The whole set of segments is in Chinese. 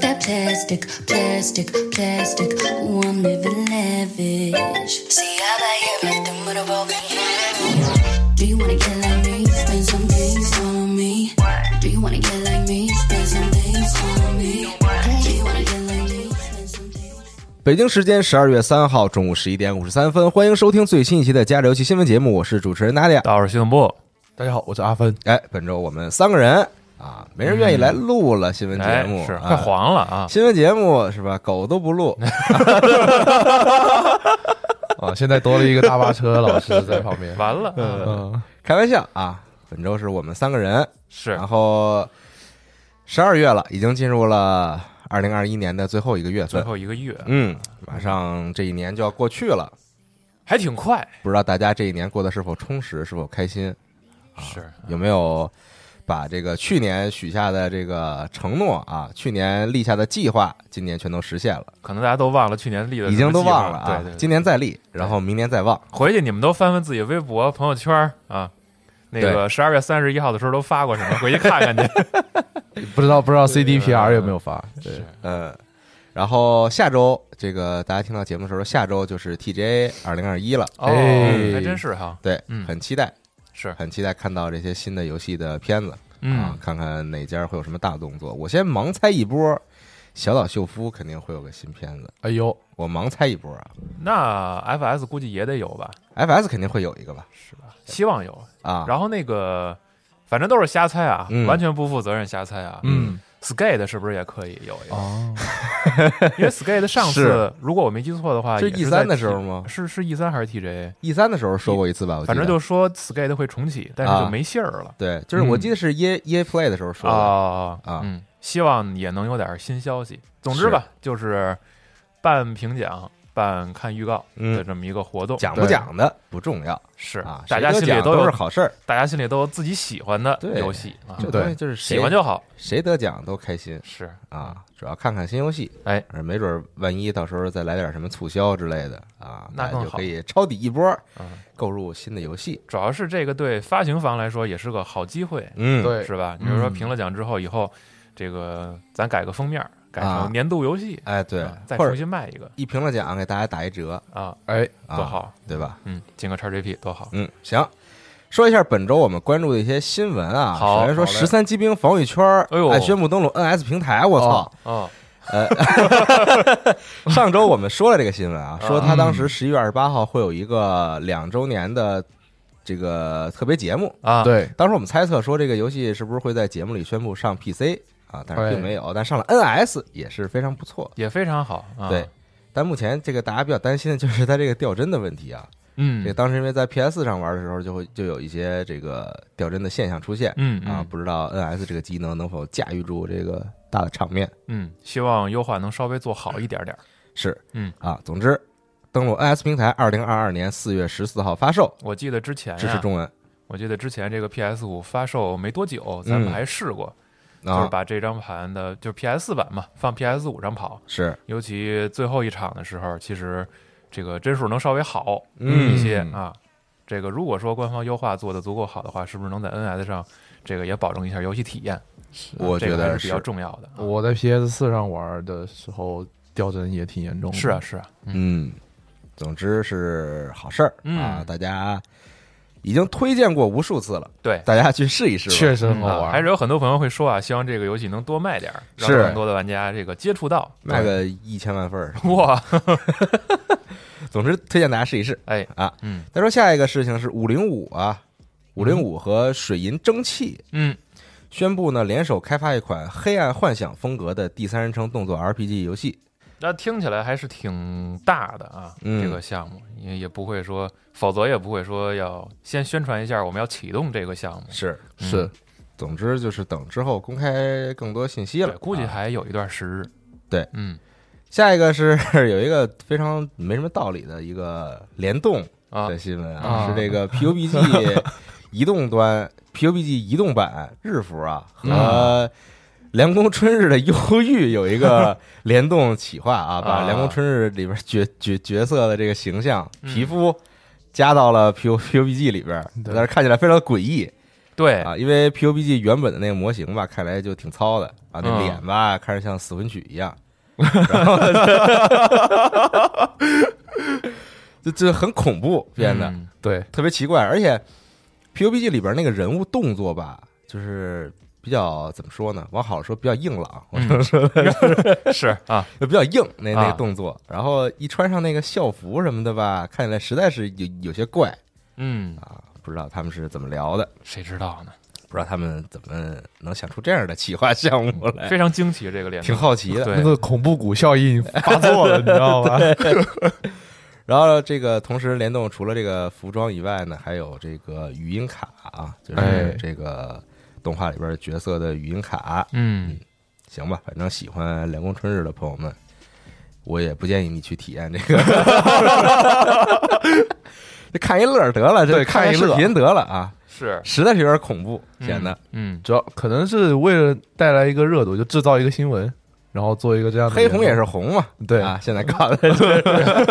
That plastic, plastic, plastic. Ooh, I'm living lavish. See, I buy everything with a broken hand. Do you wanna get like me? Spend some days on me. Do you wanna get like me? Spend some days on me. Do you wanna get like me? Spend some days. 北京时间十二月三号中午十一点五十三分，欢迎收听最新一期的《加油游戏新闻节目》，我是主持人娜迪亚。大伙儿新闻部，大家好，我是阿芬。哎，本周我们三个人啊，没人愿意来录了新闻节哎目，啊是快黄了啊！新闻节目是吧？狗都不录，啊，现在多了一个大巴车老师在旁边。完了，嗯，开玩笑啊。本周是我们三个人，是然后十二月了，已经进入了二零二一年的最后一个月最，后一个月，嗯，马上这一年就要过去了。还挺快，不知道大家这一年过得是否充实，是否开心？是有没有把这个去年许下的这个承诺啊，去年立下的计划，今年全都实现了？可能大家都忘了去年立的，已经都忘了啊，对对，今年再立，然后明年再忘。回去你们都翻翻自己微博、朋友圈啊，那个十二月三十一号的时候都发过什么，回去看看去。不知道不知道 CDPR 有没有发？对，嗯，然后下周这个大家听到节目的时候，下周就是 TGA 二零二一了，哦，哎。还真是哈，对，嗯。很期待，是，很期待看到这些新的游戏的片子啊嗯，，看看哪家会有什么大动作。我先盲猜一波，小岛秀夫肯定会有个新片子，哎呦，我盲猜一波啊那 FS 估计也得有吧，，FS 肯定会有一个吧？是吧？希望有。啊，然后那个，反正都是瞎猜啊，嗯完全不负责任瞎猜啊。嗯，Skate 是不是也可以有一个？哦，因为 Skate 上次如果我没记错的话，是 E 在三的时候吗是是 E 三还是 TJ？？E 三的时候说过一次吧，我记得反正就说 Skate 会重启，但是就没信儿了。对，就是我嗯记得是 EA EA Play 的时候说的，啊啊嗯，希望也能有点新消息。总之吧，就是半评奖、半看预告的嗯，这么一个活动。讲不讲的不重要是啊，大家心里都有是好事儿，大家心里都有自己喜欢的游戏啊，这对东西就是喜欢就好。谁得奖都开心是啊，主要看看新游戏，哎，没准儿万一到时候再来点什么促销之类的啊，那更好就可以抄底一波，嗯，购入新的游戏。主要是这个对发行方来说也是个好机会，嗯，对，是吧？你比如说嗯评了奖之后，以后这个咱改个封面，改啊成年度游戏，哎，对啊，再重新卖一个一评了奖给大家打一折，啊，哎，啊多，好，对吧？嗯，进个叉 GP 多好，嗯，行。说一下本周我们关注的一些新闻啊。首先说十三机兵防御圈儿，哎宣布登陆 NS 平台，我操！哦，上周我们说了这个新闻啊，说他当嗯时十一月二十八号会有一个两周年的这个特别节目。啊，，对，当时我们猜测说这个游戏是不是会在节目里宣布上 PC 啊，但是并没有。但上了 NS 也是非常不错。也非常好啊。对，但目前这个大家比较担心的就是它这个掉帧的问题啊。嗯，这个当时因为在 PS 上玩的时候，就会就有一些这个掉帧的现象出现。嗯啊，嗯不知道 NS 这个机能能否驾驭住这个大的场面。嗯，希望优化能稍微做好一点点儿。是，嗯啊，总之，登录 NS 平台，二零二二年四月十四号发售，我记得之前呀，支持中文我记得之前这个 PS 五发售没多久，咱们嗯还试过，就是啊，把这张盘的，就是 PS 四版嘛，放 PS 五上跑。是，尤其最后一场的时候，其实这个帧数能稍微好嗯一些啊。这个如果说官方优化做的足够好的话，是不是能在 NS 上这个也保证一下游戏体验？我觉得这个还是比较重要的。啊我在 PS 四上玩的时候掉帧也挺严重的。是啊，是啊，嗯嗯，总之是好事儿嗯啊，大家已经推荐过无数次了，对。大家去试一试吧。确实很好啊，玩。还是有很多朋友会说啊，希望这个游戏能多卖点儿，让更多的玩家这个接触到。卖个一千万份儿。哇，总之，推荐大家试一试。哎啊，嗯再说下一个事情是五零五啊，五零五和水银蒸汽嗯，宣布呢联手开发一款黑暗幻想风格的第三人称动作 RPG 游戏。那听起来还是挺大的啊，嗯。这个项目也也不会说，否则也不会说要先宣传一下我们要启动这个项目。是，是。总之就是等之后公开更多信息了，。估计啊还有一段时日。对。嗯。下一个是有一个非常没什么道理的一个联动啊。的新闻啊是这个 PUBG 移动端 PUBG 移动版日服啊和凉宫春日的忧郁有一个 联动企划啊，把啊凉宫春日里边角角角色的这个形象嗯。皮肤加到了 P U P U B G 里边，但是看起来非常诡异。对，啊，因为 PUBG 原本的那个模型吧，看来就挺糙的。啊，那嗯。脸吧看着像死魂曲一样，然后 就就很恐怖变得。嗯对，特别奇怪，而且 PUBG 里边那个人物动作吧，就是比较怎么说呢？往好了说比较硬朗，我说是啊，就比较硬那那啊个动作。然后一穿上那个校服什么的吧，看起来实在是有有些怪嗯，啊，不知道他们是怎么聊的，谁知道呢？不知道他们怎么能想出这样的企划项目来，非常惊奇，这个联动挺好奇的。那个恐怖谷效应发作了，你知道吧？然后这个同时联动除了这个服装以外呢，还有这个语音卡啊，就是哎这个动画里边角色的语音卡。嗯，行吧，反正喜欢凉宫春日的朋友们，我也不建议你去体验这个，就看一乐得了，这对看看一乐视频得了啊，是。实在是有点恐怖，显得。嗯，主要可能是为了带来一个热度，就制造一个新闻，然后做一个这样的黑红也是红嘛，对。啊，现在搞的，嗯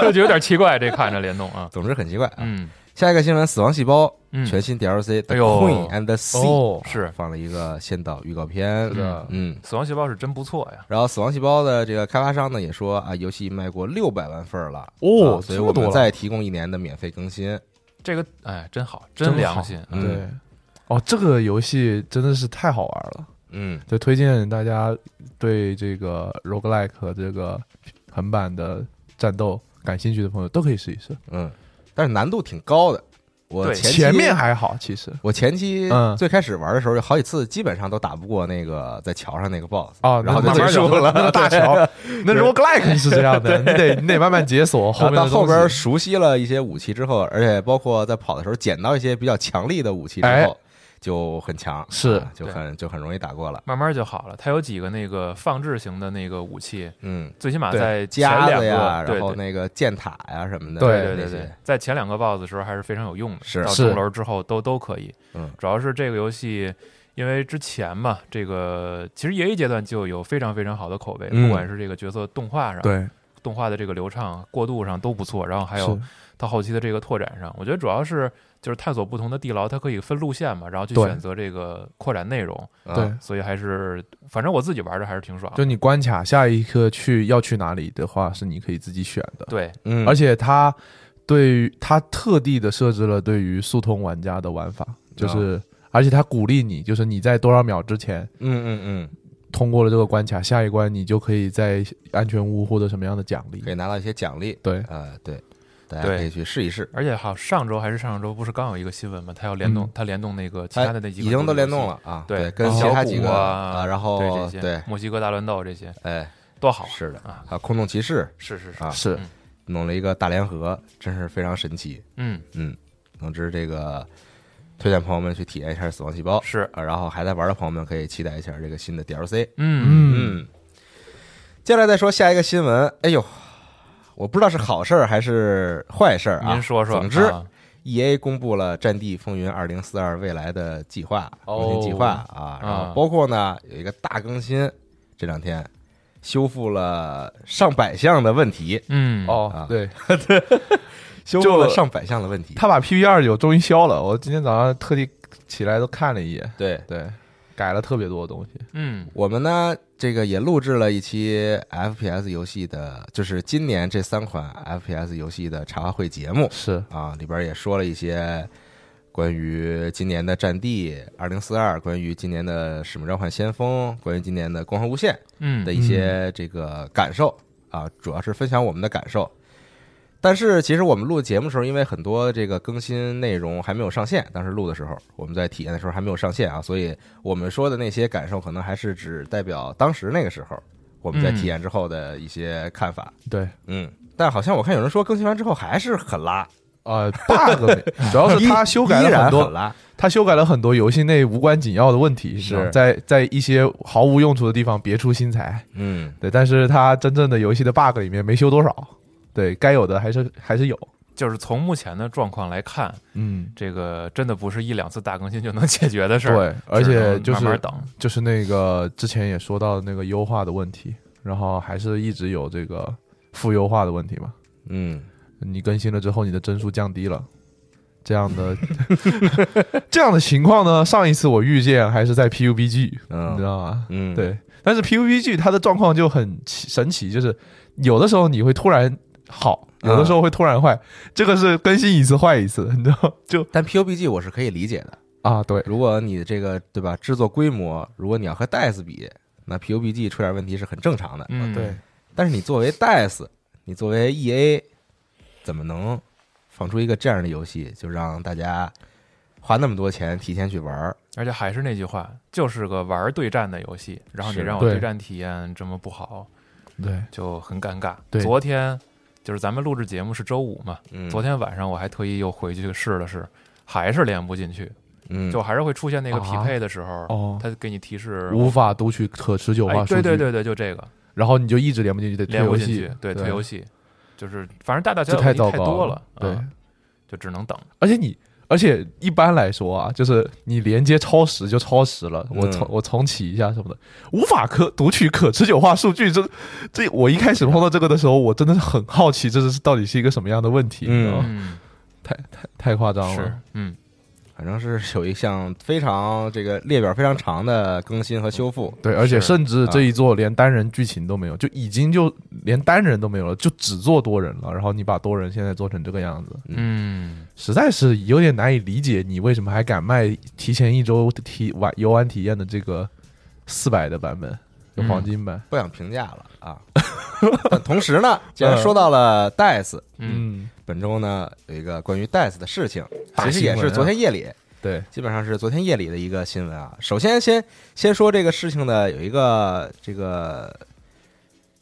就有点奇怪，这看着联动啊。总之很奇怪啊。嗯下一个新闻，《死亡细胞》嗯，全新 DLC《The 哎呦 Queen and the Sea》哦是放了一个先导预告片，是的嗯。死亡细胞是真不错呀。然后，《死亡细胞》的这个开发商呢也说啊，游戏卖过六百万份儿了哦啊所以我们这么多了再提供一年的免费更新。这个哎，真好，真良心。嗯对。哦，这个游戏真的是太好玩了，嗯，就推荐大家对这个 roguelike 和这个横版的战斗感兴趣的朋友都可以试一试。嗯，但是难度挺高的。我前期前面还好，其实。我前期嗯。最开始玩的时候，有好几次基本上都打不过那个在桥上那个 BOSS 哦，然后就结束了。那个大桥，那 roguelike 是这样的，你得你得慢慢解锁后面后到后边熟悉了一些武器之后，而且包括在跑的时候捡到一些比较强力的武器之哎后，就很强，是啊就很就很容易打过了。慢慢就好了。它有几个那个放置型的那个武器，嗯，最起码在前夹两个，然后那个箭塔呀什么的，对对对对，在前两个 BOSS 的时候还是非常有用的，是。到是中楼之后都都可以。嗯，主要是这个游戏，因为之前嘛，这个其实 EA 阶段就有非常非常好的口碑，嗯。不管是这个角色动画上，对，动画的这个流畅过渡上都不错，然后还有是。到后期的这个拓展上，我觉得主要是就是探索不同的地牢，它可以分路线嘛，然后去选择这个扩展内容，啊。对，所以还是反正我自己玩的还是挺爽。就你关卡下一刻去要去哪里的话，是你可以自己选的，对，嗯，而且它对于它特地的设置了对于速通玩家的玩法，就是而且它鼓励你，就是你在多少秒之前嗯嗯嗯，通过了这个关卡，下一关你就可以在安全屋获得什么样的奖励。可。以拿到一些奖励。对，啊，对，大家可以去试一试。而且好，上周还是上上周，不是刚有一个新闻吗？它要联动嗯，它联动那个其他的那几个已经都联动了啊，对，跟其小他几个啊，然后对这些对，墨西哥大乱斗这些哎，多好是的啊！还有空洞骑士是是是啊，是嗯弄了一个大联合，真是非常神奇。嗯，嗯，总之这个推荐朋友们去体验一下《死亡细胞》是啊，然后还在玩的朋友们可以期待一下这个新的 DLC。嗯嗯，嗯，接下来再说下一个新闻。哎呦，我不知道是好事儿还是坏事儿啊。您说说，总之啊，E A 公布了《战地风云二零四二》未来的计划哦。更新计划啊，然后啊包括呢有一个大更新，这两天修复了上百项的问题，嗯。啊，哦对，修复了上百项的问题。他把 PP 二九终于消了，我今天早上特地起来都看了一眼，对。对，改了特别多的东西。嗯。我们呢，这个也录制了一期 FPS 游戏的，就是今年这三款 FPS 游戏的茶话会节目。是，啊，里边也说了一些关于今年的《战地二零四二》，关于今年的《使命召唤：先锋》，关于今年的《光环无限》嗯。的一些这个感受。啊，主要是分享我们的感受。但是其实我们录节目的时候，因为很多这个更新内容还没有上线，当时录的时候，我们在体验的时候还没有上线啊，所以我们说的那些感受，可能还是只代表当时那个时候我们在体验之后的一些看法。对，嗯，但好像我看有人说更新完之后还是很拉，呃，bug 主要是他修改了很多。他修改了很多游戏内无关紧要的问题，是在在一些毫无用处的地方别出心裁。嗯，对，但是他真正的游戏的 bug 里面没修多少，对该有的还是还是有。就是从目前的状况来看，嗯，这个真的不是一两次大更新就能解决的事儿，对，而且就是慢慢等，就是那个之前也说到的那个优化的问题，然后还是一直有这个负优化的问题嘛。嗯，你更新了之后，你的帧数降低了，这样的 这样的情况呢，上一次我遇见还是在 PUBG，嗯你知道吗？嗯，，对，但是 PUBG 它的状况就很奇神奇，就是有的时候你会突然好，有的时候会突然坏，这个是更新一次坏一次，你知道？就但 PUBG 我是可以理解的。啊，对，如果你这个对吧制作规模，如果你要和 DICE 比，那 PUBG 出点问题是很正常的。嗯，对，但是你作为 DICE，你作为 EA，怎么能放出一个这样的游戏，就让大家花那么多钱提前去玩儿？而且还是那句话，就是个玩对战的游戏，然后你让我对对战体验这么不好，对，就很尴尬。对昨天就是咱们录制节目是周五嘛，嗯，昨天晚上我还特意又回去试了试，还是连不进去，嗯，就还是会出现那个啊匹配的时候，哦它给你提示无法读取可持久哎化数据，对对对对，就这个然后你就一直连不进去，得推连不游戏进去，，对，退游戏，就是反正大大小小太多了，对嗯，就只能等。而且你，而且一般来说啊，就是你连接超时就超时了，我嗯重我重启一下什么的，无法可读取可持久化数据。这这，我一开始碰到这个的时候，我真的是很好奇，这是到底是一个什么样的问题？嗯你知道吗嗯，太太太夸张是了。，嗯，反正是有一项非常这个列表非常长的更新和修复。对，而且甚至啊这一座连单人剧情都没有，就已经就连单人都没有了，就只做多人了。然后你把多人现在做成这个样子，嗯，实在是有点难以理解，你为什么还敢卖提前一周体玩游玩体验的这个四百的版本，就嗯黄金版？不想评价了啊。但同时呢，既然说到了 DICE，嗯，本周呢有一个关于 DICE 的事情，其实也是昨天夜里，对，基本上是昨天夜里的一个新闻啊。首先先先说这个事情的有一个这个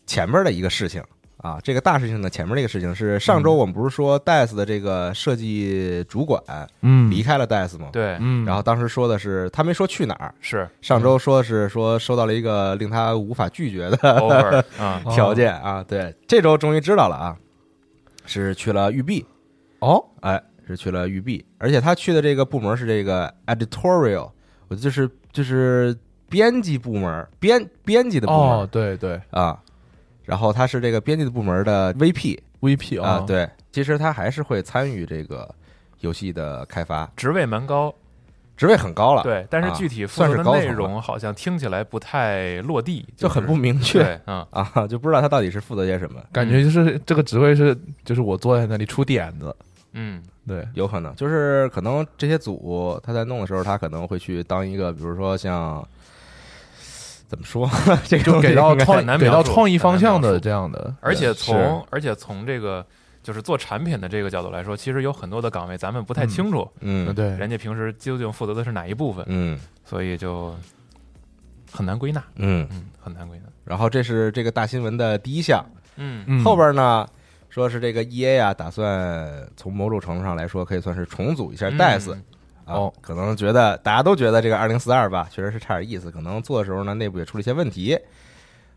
前面的一个事情啊，这个大事情的前面这个事情是上周我们不是说 DICE 的这个设计主管嗯。离开了 DICE 吗？对，嗯，然后当时说的是他没说去哪儿，是。上周说是说收到了一个令他无法拒绝的啊，哦条件啊，对，这周终于知道了啊，是去了育碧，哦，哎，是去了育碧，而且他去的这个部门是这个 editorial，我就是就是编辑部门，编编辑的部门、哦，对对。啊，然后他是这个编辑的部门的 VP，VP 啊，，对，其实他还是会参与这个游戏的开发，职位蛮高，职位很高了，，对，但是啊具体负算责的内容好像听起来不太落地，就是很不明确对，嗯，啊，就不知道他到底是负责些什么，感觉就是这个职位是就是我坐在那里出点子，嗯，对，有可能就是可能这些组他在弄的时候，他可能会去当一个，比如说像怎么说，这个就给到创给到创意方向的这样的，而且从而且从这个就是做产品的这个角度来说，其实有很多的岗位咱们不太清楚，嗯对，人家平时究竟负责的是哪一部分，嗯所以就很难归纳，嗯，嗯，很难归纳。然后这是这个大新闻的第一项，嗯。嗯后边呢说是这个 E A 啊，打算从某种程度上来说，可以算是重组一下 DICE、嗯啊，哦可能觉得大家都觉得这个二零四二吧，确实是差点意思，可能做的时候呢，内部也出了一些问题，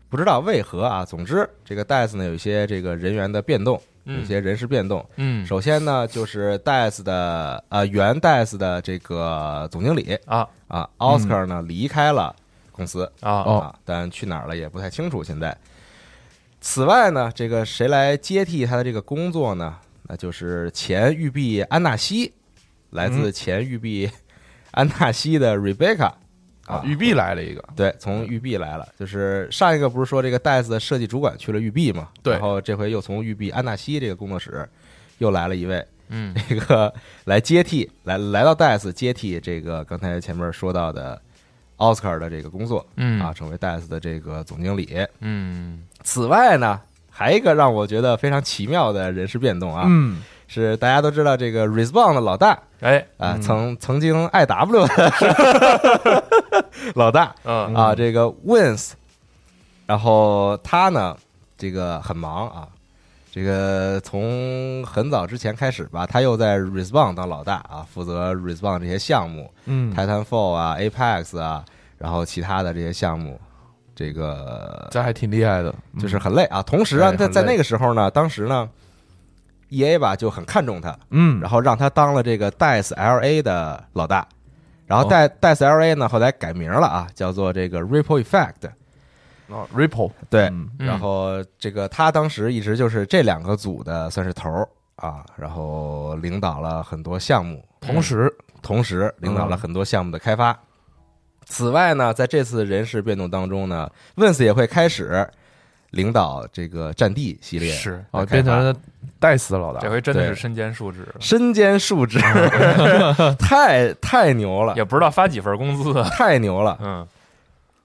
不知道为何啊。总之，这个 DICE 呢有一些这个人员的变动，有一些人事变动。嗯首先呢，就是 DICE 的呃原 DICE 的这个总经理啊啊，Oscar 呢离开了公司啊哦啊，但去哪儿了也不太清楚。现在，此外呢，这个谁来接替他的这个工作呢？那就是前玉碧安纳西，来自前玉碧安纳西的 Rebecca 啊，玉璧来了一个，对，从玉璧来了。就是上一个不是说这个 DICE 的设计主管去了玉璧嘛？对然后这回又从玉璧安纳西这个工作室又来了一位，嗯 这个来接替，来来到 DICE 接替这个刚才前面说到的奥斯卡的这个工作嗯啊，成为 DICE 的这个总经理。嗯此外呢，还一个让我觉得非常奇妙的人事变动啊，嗯，是大家都知道这个 Respawn 的老大哎啊，嗯曾曾经 IW 的 老大。嗯。啊，这个 Wins，然后他呢，这个很忙啊，这个从很早之前开始吧，他又在 Respawn 当老大啊，负责 Respawn 这些项目，嗯，Titanfall 啊、Apex 啊，然后其他的这些项目，这个这还挺厉害的，就是很累啊。同时啊，在在那个时候呢，当时呢，E A 吧就很看重他，嗯，然后让他当了这个 DICE L A 的老大。然后哦。DICE DICE L A 呢，后来改名了啊，叫做这个 Ripple Effect。哦 Ripple，对，然后这个他当时一直就是这两个组的算是头儿啊，然后领导了很多项目，同时，同时领导了很多项目的开发。此外呢，在这次人事变动当中呢，Vince 也会开始领导这个战地系列是哦，变成了戴斯的老大。这，回真的是身兼数职。了，身兼数职，太太牛了，也不知道发几份工资啊。太牛了！嗯，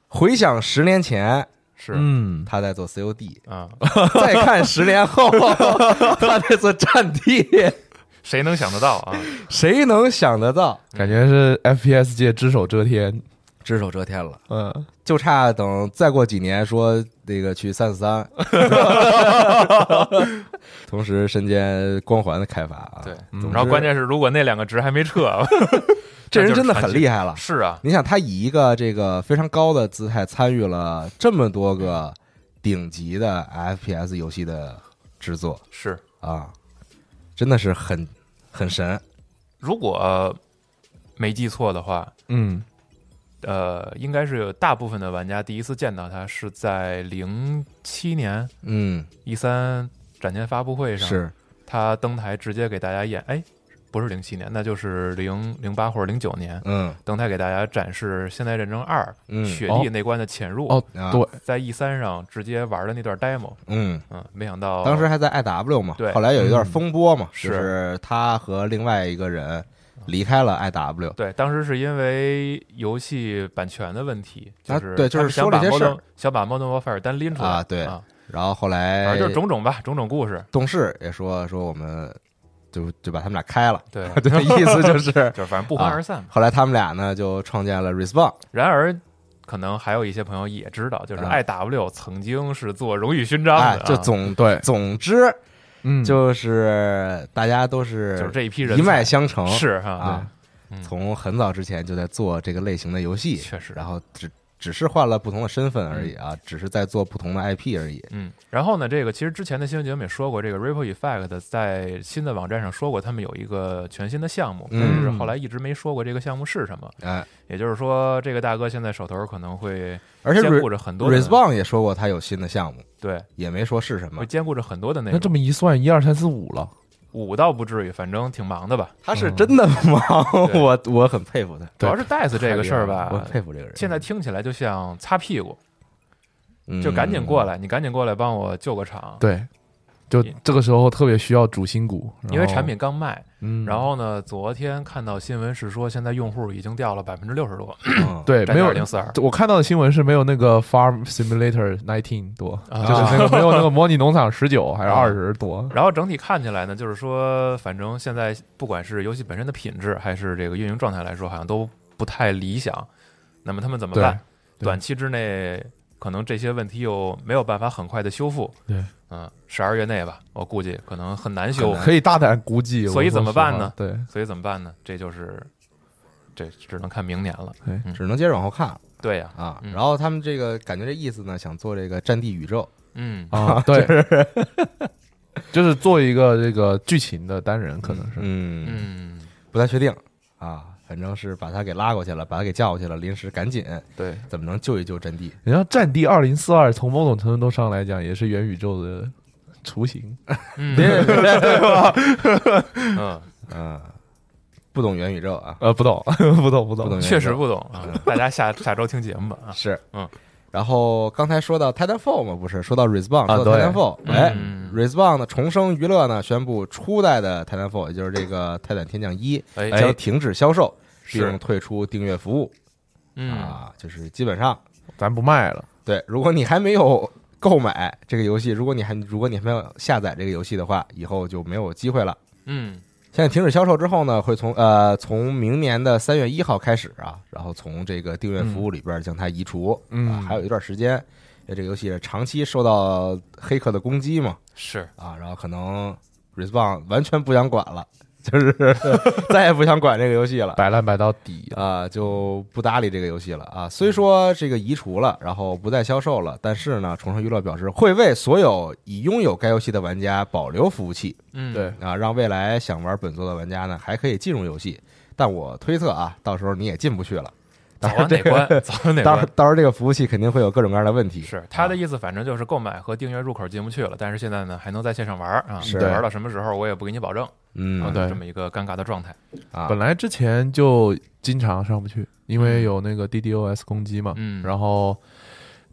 回想十年前是。嗯，他在做 COD，啊，再看十年后 他在做战地，谁能想得到啊？谁能想得到？感觉是 FPS 界只手遮天，只手遮天了，嗯，就差等再过几年说那个去三四三，同时身兼光环的开发啊。对，嗯总之然后关键是如果那两个值还没撤，这人真的很厉害了。是啊，你想，他以一个这个非常高的姿态参与了这么多个顶级的 FPS 游戏的制作是。啊，真的是很很神。如果没记错的话，嗯，呃，应该是有大部分的玩家第一次见到他是在零七年嗯，E 三展前发布会上，是。他登台直接给大家演，哎，不是零七年，那就是零零八或者零九年嗯。登台给大家展示《现代战争二》嗯雪地那关的潜入，哦，啊对，在 E 三上直接玩的那段 demo，嗯，嗯，没想到当时还在 IW 嘛，对后来有一段风波嘛，是他和另外一个人离开了 IW。对，当时是因为游戏版权的问题，啊就是对就是想把说了一些事儿。Modern 想把 Modern Warfare 单拎出来。啊对啊，然后后来反正就是种种吧，种种故事，董事也说说我们就就把他们俩开了，对。对，意思就是。就是反正不欢而散嘛。后来他们俩呢就创建了 Respawn，然而，可能还有一些朋友也知道，就是啊。I W 曾经是做荣誉勋章的就总对总之嗯，就是大家都是就是这一批人一脉相承，是，啊，从很早之前就在做这个类型的游戏，确实。然后只只是换了不同的身份而已啊，只是在做不同的 IP 而已。嗯，然后呢，这个其实之前的新闻节目也说过，这个 Ripple Effect 在新的网站上说过，他们有一个全新的项目，嗯但是后来一直没说过这个项目是什么。哎，也就是说，这个大哥现在手头可能会而且兼顾着很多 Respawn 也说过他有新的项目，对，也没说是什么会。兼顾着很多的内容那这。么一算，一二三四五了，五倒不至于，反正挺忙的吧。他是真的忙，对我我很佩服他，主要是 DICE 这个事儿吧我吧，佩服这个人。现在听起来就像擦屁股，嗯就赶紧过来，你赶紧过来帮我救个场。对，就这个时候特别需要主心骨，因为产品刚卖，嗯，然后呢，昨天看到新闻是说，现在用户已经掉了百分之六十多，嗯。对没有零四。二，我看到的新闻是没有那个 Farm Simulator 19多，啊。就是那个没有那个模拟农场十九还是啊。二十多。然后整体看起来呢，就是说，反正现在不管是游戏本身的品质，还是这个运营状态来说，好像都不太理想。那么他们怎么办？短期之内，可能这些问题又没有办法很快的修复。对，嗯，十二月内吧，我估计可能很难修。可以大胆估计，所以怎么办呢对，所以怎么办呢？这就是，这只能看明年了。只能接着往后看了对呀、啊。嗯然后他们这个感觉这意思呢，想做这个战地宇宙，嗯，啊，对，就是做一个这个剧情的单人，可能是，嗯，嗯，不太确定啊。反正是把他给拉过去了，把他给叫过去了，临时赶紧对，怎么能救一救战地？你像《战地二零四二》从某种程度上来讲，也是元宇宙的雏形。嗯，别 对吧？嗯，嗯，不懂元宇宙啊，呃，不懂，不懂，不懂不懂确实不懂啊。大家下下周听节目吧啊。是，嗯。然后刚才说到 Titanfall 嘛，不是说到 Respawn，啊说到对。Titanfall，哎嗯，Respawn 的重生娱乐呢宣布初代的 Titanfall，也就是这个泰坦天降一，哎，将停止销售，是。并退出订阅服务。嗯，啊，就是基本上。咱不卖了。对，如果你还没有购买这个游戏，如果你还如果你还没有下载这个游戏的话，以后就没有机会了。嗯，现在停止销售之后呢，会从呃从明年的三月一号开始啊，然后从这个订阅服务里边将它移除，嗯。啊，还有一段时间，因为这个游戏长期受到黑客的攻击嘛，是，啊，然后可能 Respawn 完全不想管了，就是 再也不想管这个游戏了。摆烂摆到底啊！啊，就不搭理这个游戏了啊。虽说这个移除了，然后不再销售了，但是呢，重生娱乐表示会为所有已拥有该游戏的玩家保留服务器嗯，对，啊，让未来想玩本作的玩家呢还可以进入游戏。但我推测啊，到时候你也进不去了。早晚哪关，早晚哪到关。到时候这个服务器肯定会有各种各样的问题。是他的啊意思，反正就是购买和订阅入口进不去了，但是现在呢还能在线上玩儿啊，是玩到什么时候我也不给你保证，嗯啊，对这么一个尴尬的状态。啊，本来之前就经常上不去，因为有那个 DDoS 攻击嘛。嗯然后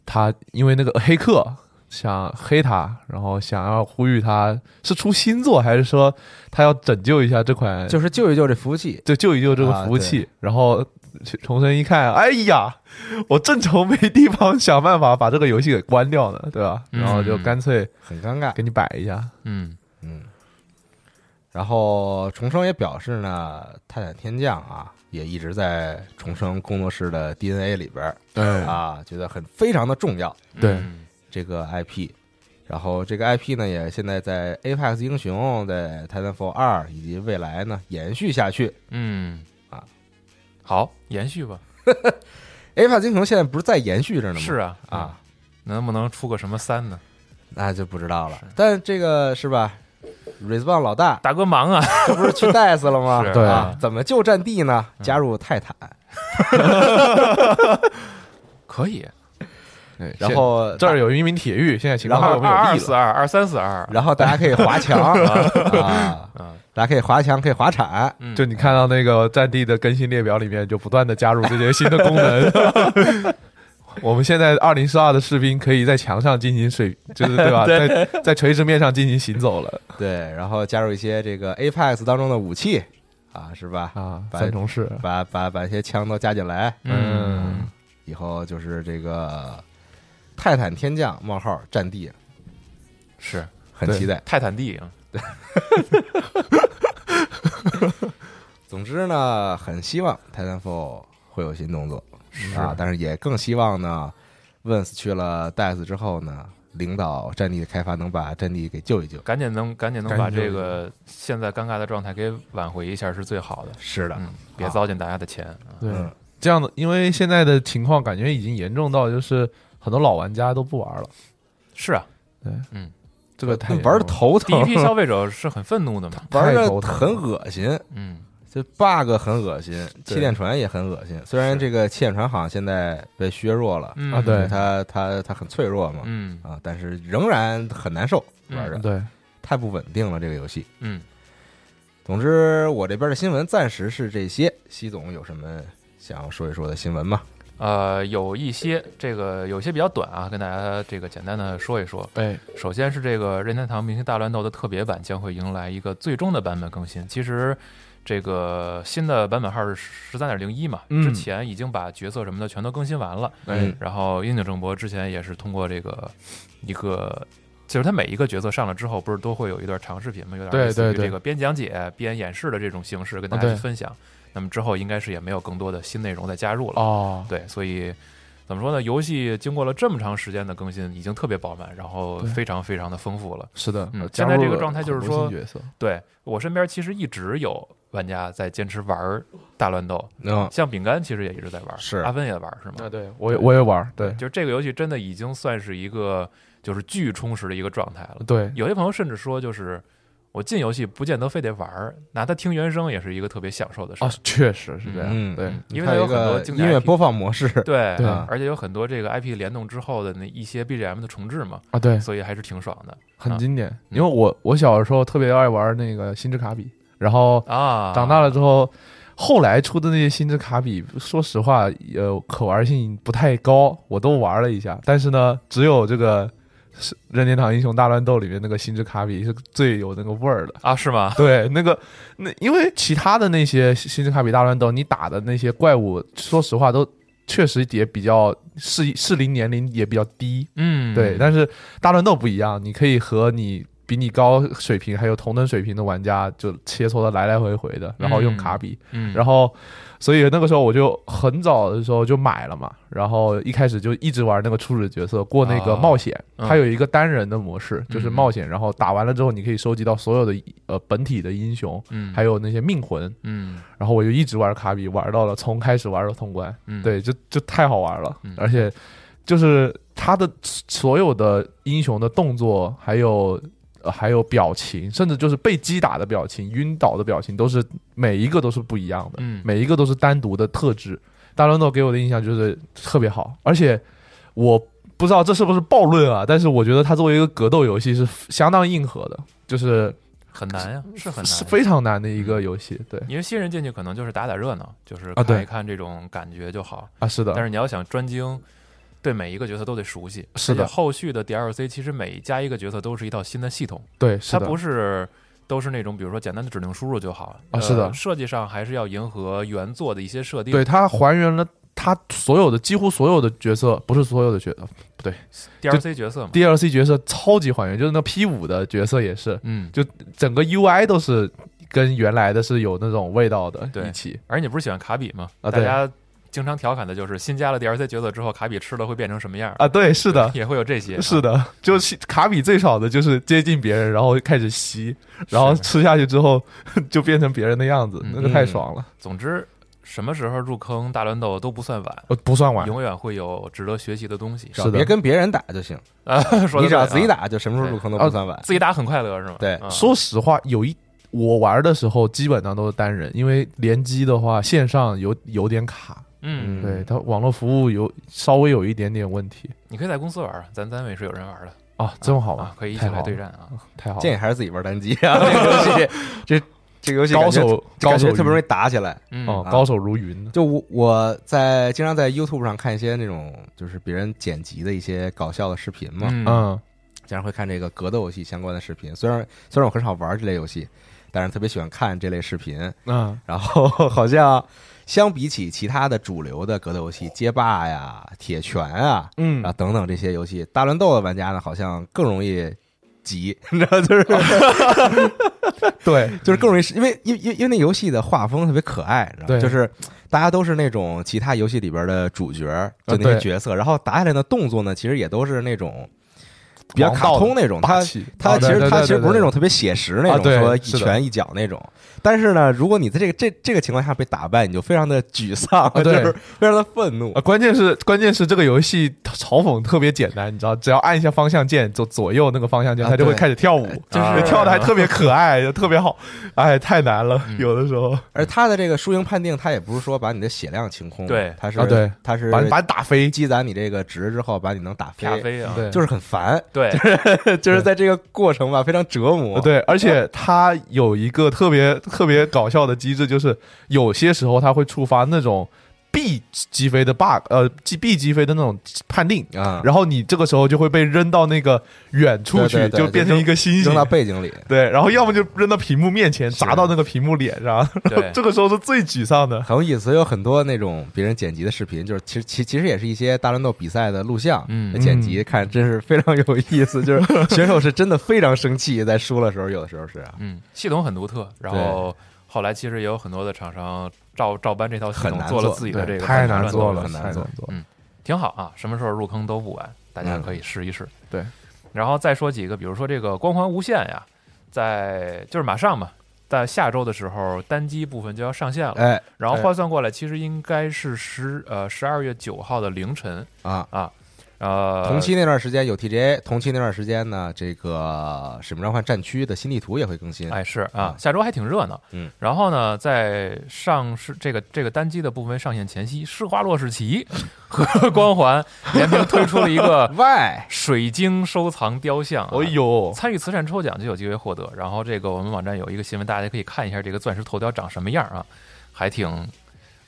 他因为那个黑客想黑他，然后想要呼吁他是出新作，还是说他要拯救一下这款，就是救一救这服务器。就救一救这个啊服务器。然后 重生一看，哎呀，我正愁没地方想办法把这个游戏给关掉呢，对吧？嗯然后就干脆很尴尬，给你摆一下。嗯嗯。然后重生也表示呢，泰坦天降啊，也一直在重生工作室的 DNA 里边儿对啊，觉得很非常的重要对嗯这个 IP。然后这个 IP 呢，也现在在 Apex 英雄、在 Titanfall 二以及未来呢延续下去。嗯啊，好，延续吧。Apex 英雄现在不是在延续着呢吗？是啊啊，，能不能出个什么三呢？那就不知道了。但这个是吧？Respawn 老大大哥忙啊，这不是去 DICE 了吗？对啊，怎么就战地呢？加入泰坦，可以。对，然后这儿有一名铁玉，现在情况然后我们。二二四二二三四二，然后大家可以滑墙 啊，嗯大家可以滑墙，可以滑铲，嗯，就你看到那个战地的更新列表里面，就不断的加入这些新的功能。我们现在二零四二的士兵可以在墙上进行水，就是对吧？在在垂直面上进行行走了对，然后加入一些这个 Apex 当中的武器啊，是吧？啊！重式，把把把一些枪都加进来，嗯，以后就是这个泰坦天降冒号战地，是。很期待。泰坦地啊，总之呢，很希望 Titanfall 会有新动作。啊，但是也更希望呢，Wins 去了 DICE 之后呢，领导战地的开发能把战地给救一救。赶紧能赶紧能把这个现在尴尬的状态给挽回一下是最好的。是的，嗯，别糟践大家的钱。啊对。嗯，这样的，因为现在的情况感觉已经严重到就是很多老玩家都不玩了，是啊，对，嗯。这个太玩的头疼，第一批消费者是很愤怒的嘛。玩的很恶心，嗯，这 bug 很恶心，气垫船也很恶心。虽然这个气垫船好像现在被削弱了，嗯。啊对。它它它很脆弱嘛，嗯。啊，但是仍然很难受，玩着。对，太不稳定了这个游戏。嗯，总之，我这边的新闻暂时是这些。西总有什么想要说一说的新闻吗？呃，有一些这个有些比较短啊，跟大家这个简单的说一说。哎，首先是这个任天堂明星大乱斗的特别版将会迎来一个最终的版本更新。其实这个新的版本号是十三点零一嘛，嗯之前已经把角色什么的全都更新完了。嗯，然后樱井正博之前也是通过这个一个，就是他每一个角色上了之后，不是都会有一段长视频吗？有点对类似于对对这个边讲解边演示的这种形式跟大家去分享。那么之后应该是也没有更多的新内容再加入了。哦，对，所以怎么说呢？游戏经过了这么长时间的更新，已经特别饱满，然后非常非常的丰富了。是的，嗯现在这个状态就是说角色，对我身边其实一直有玩家在坚持玩大乱斗，嗯，像饼干其实也一直在玩，是阿芬也玩是吗？啊，对我也我也玩，对就是这个游戏真的已经算是一个就是巨充实的一个状态了。对，有些朋友甚至说，就是我进游戏不见得非得玩儿，拿它听原声也是一个特别享受的事儿。啊，确实是这样，嗯对嗯因为它有很多经典音乐播放模式，对对而且有很多这个 IP 联动之后的那一些 BGM 的重置嘛，啊，对，所以还是挺爽的很经典。因为我我小的时候特别爱玩那个星之卡比，然后啊。长大了之后，后来出的那些星之卡比，说实话，呃，可玩性不太高，我都玩了一下，但是呢，只有这个是任天堂英雄大乱斗里面那个星之卡比是最有那个味儿的。啊，是吗？对，那个那因为其他的那些星之卡比大乱斗，你打的那些怪物，说实话都确实也比较适适龄年龄也比较低，嗯，对，但是大乱斗不一样，你可以和你比你高水平还有同等水平的玩家就切磋的来来回回的，然后用卡比，嗯，然后所以那个时候我就很早的时候就买了嘛，然后一开始就一直玩那个初始角色过那个哦冒险，嗯。它有一个单人的模式，就是嗯。冒险，然后打完了之后你可以收集到所有的呃本体的英雄，嗯，还有那些命魂，嗯。然后我就一直玩卡比，玩到了从开始玩到通关，嗯，对，就就太好玩了，嗯。而且就是他的所有的英雄的动作，还有、呃还有表情，甚至就是被击打的表情、晕倒的表情，都是每一个都是不一样的，嗯每一个都是单独的特质。大乱斗给我的印象就是特别好，而且我不知道这是不是暴论啊，但是我觉得它作为一个格斗游戏是相当硬核的，就是很难呀，是很难是。非常难的一个游戏。对因为新人进去可能就是打打热闹，就是啊对看一看这种感觉就好。啊，是的，但是你要想专精，对每一个角色都得熟悉。是的。后续的 DLC 其实每加一个角色都是一套新的系统，对，是的，它不是都是那种比如说简单的指令输入就好啊是的。呃设计上还是要迎合原作的一些设定。对，它还原了它所有的几乎所有的角色，不是所有的角色不对，DLC 角色嘛，，DLC 角色超级还原，就是那 P 五的角色也是，嗯，就整个 UI 都是跟原来的是有那种味道的，对一起。而你不是喜欢卡比吗？啊对。大家经常调侃的就是新加了 DLC 角色之后，卡比吃了会变成什么样？啊，对，是的。也会有这些。是的，就是卡比最少的就是接近别人，然后开始吸，然后吃下去之后 就变成别人的样子，嗯那个太爽了。总之，什么时候入坑大乱斗都不算晚，呃，不算晚，永远会有值得学习的东西。是的别跟别人打就行，啊，说你只要自己打，就什么时候入坑都不算晚。自己打很快乐是吗？对啊说实话，有一我玩的时候基本上都是单人，因为联机的话线上有有点卡，嗯，对它网络服务有稍微有一点点问题。你可以在公司玩，咱单位是有人玩的，啊，这么好吗啊？可以一起来对战啊。太好了，建议还是自己玩单机啊，这个游戏，这这个游戏高手高手特别容易打起来。嗯。哦，啊。高手如云，就我我在经常在 YouTube 上看一些那种就是别人剪辑的一些搞笑的视频嘛，嗯。嗯。经常会看这个格斗游戏相关的视频。虽然虽然我很少玩这类游戏，但是特别喜欢看这类视频。嗯。然后好像相比起其他的主流的格斗游戏，街霸呀、铁拳啊嗯。啊等等这些游戏，大乱斗的玩家呢好像更容易急，你知道，就是 对，就是更容易，因为因为因为因为那游戏的画风特别可爱，你知道就是大家都是那种其他游戏里边的主角，就那些角色，然后打起来的动作呢，其实也都是那种比较卡通那种，它霸气。它其实啊对对对它其实不是那种特别写实那种说一拳一脚那种，但是呢，如果你在这个这这个情况下被打败，你就非常的沮丧，就是非常的愤怒。啊，。关键是关键是这个游戏嘲讽特别简单，你知道，只要按一下方向键，左左右那个方向键，啊它就会开始跳舞，就是跳的还特别可爱，就 特别好，哎，太难了，嗯。有的时候。而他的这个输赢判定，他也不是说把你的血量清空，对。他是啊对，他是把你把你打飞，积攒你这个值之后，把你能打飞打，飞啊，对，就是很烦，对，就是在这个过程吧，非常折磨。对，而且它有一个特别特别搞笑的机制，就是有些时候它会触发那种 B 击飞的 bug，呃，G B 击飞的那种判定，啊，然后你这个时候就会被扔到那个远处去，对对对就变成一个星星扔到。背景里，对，然后要么就扔到屏幕面前，砸到那个屏幕脸上，对这个时候是最沮丧的。很有意思。有很多那种别人剪辑的视频，就是其实其其实也是一些大乱斗比赛的录像，嗯剪辑看真是非常有意思。就是选手是真的非常生气，在输的时候，有的时候是啊，嗯，系统很独特，然后后来其实也有很多的厂商照照搬这套系统，做了自己的这个太难做了，很难做太难做了。挺好啊，什么时候入坑都不晚，大家可以试一试。对，然后再说几个，比如说这个光环无限呀，在就是马上嘛，在下周的时候单机部分就要上线了，哎然后换算过来，其实应该是十呃十二月九号的凌晨啊，啊，呃，同期那段时间有 TGA，同期那段时间呢，这个《使命召唤：战区》的新地图也会更新。哎是啊啊，下周还挺热闹。嗯，然后呢，在上市这个这个单机的部分上线前夕，施华洛世奇 和光环联名推出了一个 外水晶收藏雕像、啊。哎呦，参与慈善抽奖就有机会获得。然后这个我们网站有一个新闻，大家可以看一下这个钻石头雕长什么样啊，还挺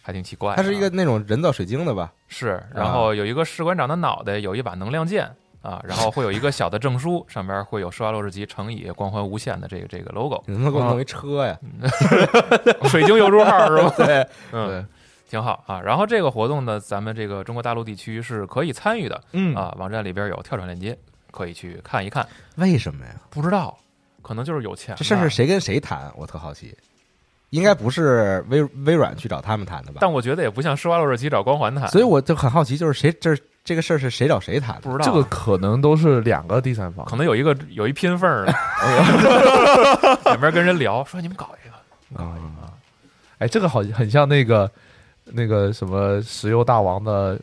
还挺奇怪。它是一个那种人造水晶的吧？是，然后有一个士官长的脑袋，有一把能量剑啊，然后会有一个小的证书，上边会有施华洛世奇乘以光环无限的这个这个 logo，你能不能给我弄一车呀？水晶邮珠号是吧？对，嗯，挺好啊。然后这个活动呢，咱们这个中国大陆地区是可以参与的嗯啊，网站里边有跳转链接，可以去看一看。为什么呀？不知道，可能就是有钱。这事儿是谁跟谁谈？我特好奇。应该不是微微软去找他们谈的吧？但我觉得也不像施华洛世奇找光环谈，所以我就很好奇，就是谁这这个事儿是谁找谁谈的？不知道这个可能都是两个第三方，可能有一个有一拼缝儿的，两边跟人聊说你们搞一个，啊，哎，这个好很像那个那个什么石油大王的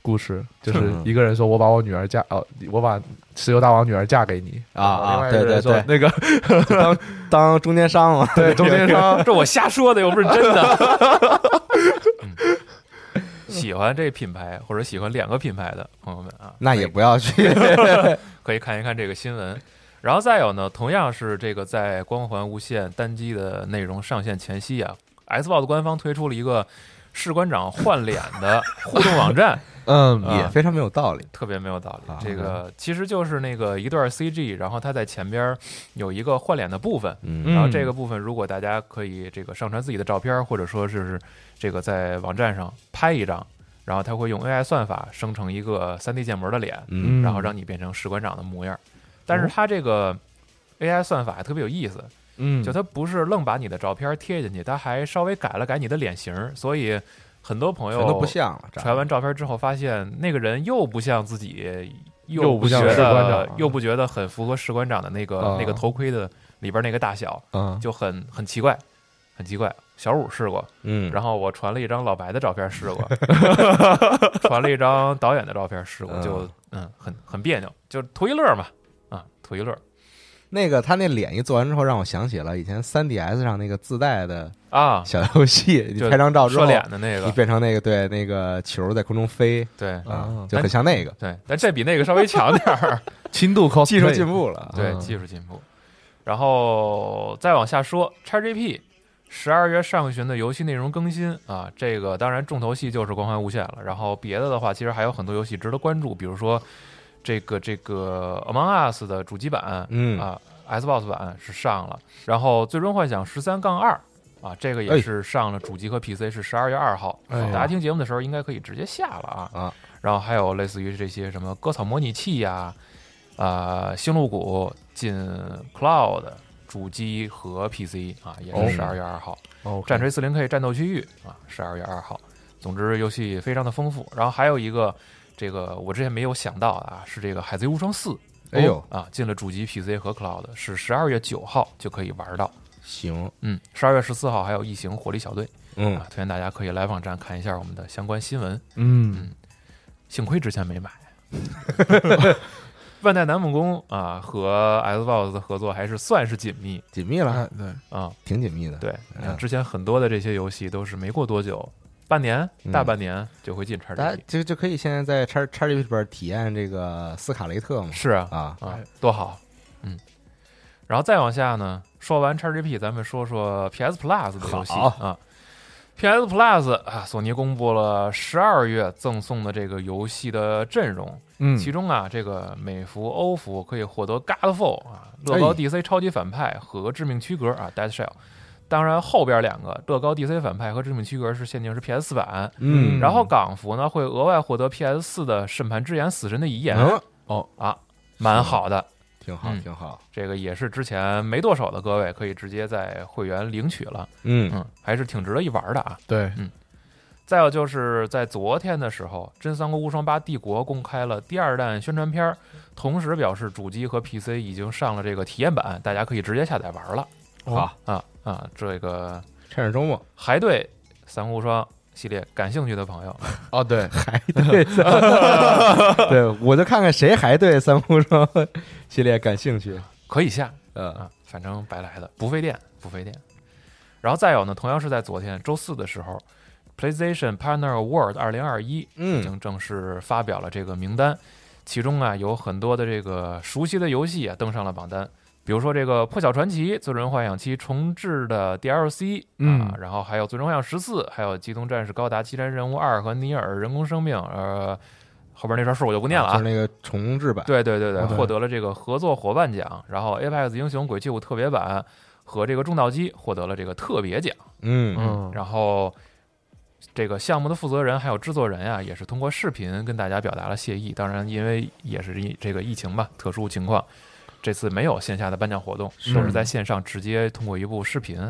故事，就是嗯一个人说我把我女儿嫁哦，我把石油大王女儿嫁给你啊啊另外一个对对人说对那个当当中间商嘛，对中间商 这我瞎说的又不是真的。嗯喜欢这品牌或者喜欢两个品牌的朋友们啊，那也不要去。可以看一看这个新闻。然后再有呢，同样是这个在光环无限单机的内容上线前夕啊，Xbox 官方推出了一个士官长换脸的互动网站，嗯也非常没有道理。特别没有道理。这个其实就是那个一段 CG，然后它在前边有一个换脸的部分，嗯然后这个部分如果大家可以这个上传自己的照片，或者说是这个在网站上拍一张，然后它会用 AI 算法生成一个 3D 建模的脸，嗯然后让你变成士官长的模样。但是它这个 AI 算法特别有意思，嗯。就他不是愣把你的照片贴进去，他还稍微改了改你的脸型，所以很多朋友都不像了。传完照片之后，发现那个人又不像自己，又不像觉士官得长又不觉得很符合士官长的那个、啊那个头盔的里边那个大小，嗯。就很很奇怪，很奇怪。小五试过，嗯，然后我传了一张老白的照片试过，传了一张导演的照片试过，就嗯很很别扭，就图一乐嘛，啊图一乐那个他那脸一做完之后，让我想起了以前三 DS 上那个自带的啊，小游戏，你就拍张照之后射，脸的那你个，变成那个对那个球在空中飞对啊啊，就很像那个。对，但这比那个稍微强点儿。轻度 cosplay 技术进步了，对，嗯技术进步。然后再往下说，XGP 十二月上旬的游戏内容更新啊，这个当然重头戏就是《光环无限》了。然后别的的话，其实还有很多游戏值得关注，比如说这个这个 Among Us 的主机版，嗯啊，Xbox 版是上了，然后《最终幻想十三杠二》啊，这个也哎是上了主机和 PC，是十二月二号。大家听节目的时候应该可以直接下了啊。啊，然后还有类似于这些什么割草模拟器呀、啊、星露谷进 Cloud 主机和 PC 啊，也哦是十二月二号。哦，战锤四零 K 战斗区域啊，十二月二号。总之，游戏非常的丰富。然后还有一个，这个我之前没有想到的啊，是这个《海贼无双四》。哎呦，啊，进了主机、PC 和 Cloud，是十二月九号就可以玩到。行，嗯，十二月十四号还有异形火力小队嗯啊，推荐大家可以来网站看一下我们的相关新闻。嗯幸亏之前没买。万代南梦宫啊和 Xbox 的合作还是算是紧密紧密了，哎对，啊，挺紧密的。对，之前很多的这些游戏都是没过多久，半年、嗯。大半年就会进叉 G P，就就可以现在在叉叉 G P 里边体验这个斯卡雷特嘛？是啊啊，啊，多好，嗯。然后再往下呢，说完叉 G P，咱们说说 PS Plus 的游戏。啊。PS Plus 啊，索尼公布了十二月赠送的这个游戏的阵容，嗯，其中啊，这个美服、欧服可以获得 Godfall 啊，乐高哎。DC 超级反派和致命躯壳啊 Dead Shell。当然，后边两个乐高 DC 反派和致命躯壳是限定是 PS 四版，嗯。然后港服呢会额外获得 PS 四的审判之眼死神的遗言、嗯，啊，蛮好的。挺好，嗯。挺好。这个也是之前没剁手的各位可以直接在会员领取了，嗯。嗯，还是挺值得一玩的啊。对，嗯。再有就是在昨天的时候，《真三国无双八帝国》公开了第二弹宣传片儿，同时表示主机和 PC 已经上了这个体验版，大家可以直接下载玩了。好，啊啊，这个趁着周末，还对三无双系列感兴趣的朋友，哦对，还 对，对我就看看谁还对三无双系列感兴趣。可以下。呃，啊，反正白来的，不费电，不费电。然后再有呢，同样是在昨天周四的时候，PlayStation Partner Award 二零二一已嗯经正式发表了这个名单，其中啊有很多的这个熟悉的游戏啊登上了榜单，比如说这个《破晓传奇》《最终幻想七》重置的 DLC 啊，嗯然后还有《最终幻想十四》，还有《机动战士高达：激战任务二》和《尼尔：人工生命》，呃，后边那串数我就不念了啊就是。那个重置版。对对对对，获得了这个合作伙伴奖，然后 Apex 英雄鬼泣五特别版和这个重道机获得了这个特别奖。嗯嗯，然后这个项目的负责人还有制作人啊、也是通过视频跟大家表达了谢意。当然，因为也是因这个疫情吧，特殊情况，这次没有线下的颁奖活动，都是在线上直接通过一部视频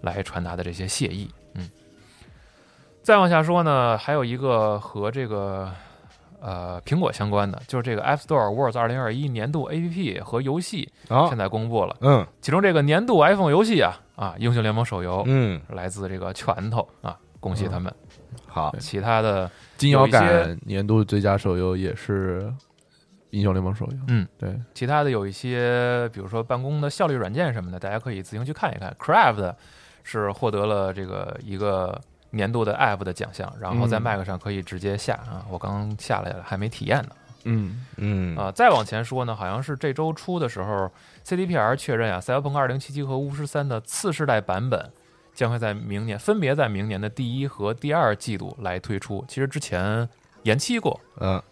来传达的这些谢意。嗯，再往下说呢，还有一个和这个。呃，苹果相关的就是这个 App Store Awards 二零二一年度 APP 和游戏好现，在公布了，嗯其中这个年度 iPhone 游戏啊啊，英雄联盟手游嗯，来自这个拳头啊，恭喜他们。好，其他的金摇杆年度最佳手游也是英雄联盟手游。嗯，对，其他的有一些，比如说办公的效率软件什么的，大家可以自行去看一看。Craft 是获得了这个一个年度的 App 的奖项，然后在嗯 Mac 上可以直接下啊，我刚下来了，还没体验呢。嗯嗯啊，再往前说呢，好像是这周初的时候，CDPR 确认啊，《赛博朋克2077》和《巫师三》的次世代版本将会在明年分别在明年的第一和第二季度来推出。其实之前延期过，嗯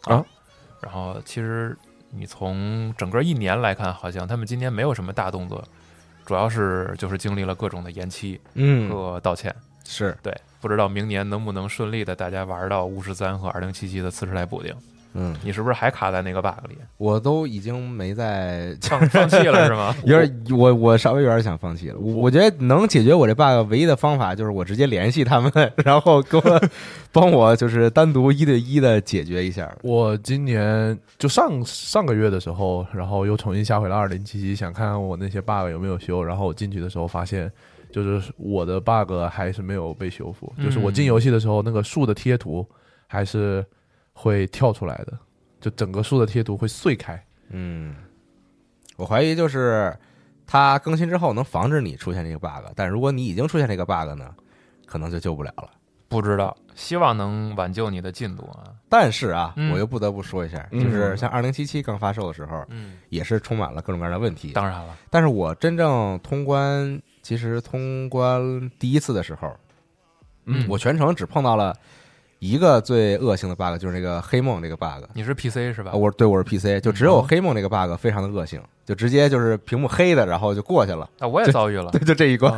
然后其实你从整个一年来看，好像他们今年没有什么大动作，主要是就是经历了各种的延期嗯，和道歉。是，对，不知道明年能不能顺利的大家玩到巫师三和二零七七的次世代补丁。嗯，你是不是还卡在那个 bug 里？我都已经没在，放放弃了是吗？有点，我我稍微有点想放弃了。我我觉得能解决我这 bug 唯一的方法就是我直接联系他们，然后给我帮我就是单独一对一的解决一下。我今年就上上个月的时候，然后又重新下回了二零七七，想看看我那些 bug 有没有修。然后我进去的时候发现，就是我的 bug 还是没有被修复，就是我进游戏的时候，那个树的贴图还是会跳出来的，就整个树的贴图会碎开。嗯，我怀疑就是它更新之后能防止你出现这个 bug，但如果你已经出现这个 bug 呢，可能就救不了了。不知道，希望能挽救你的进度啊。但是啊，嗯我又不得不说一下，嗯就是像二零七七刚发售的时候，嗯，也是充满了各种各样的问题。当然了，但是我真正通关，其实通关第一次的时候，嗯我全程只碰到了一个最恶性的 bug，就是那个黑梦这个 bug。你是 PC 是吧？啊我对我是 PC，就只有黑梦这个 bug 非常的恶性，就直接就是屏幕黑的，然后就过去了。啊，我也遭遇了。对，就这一关。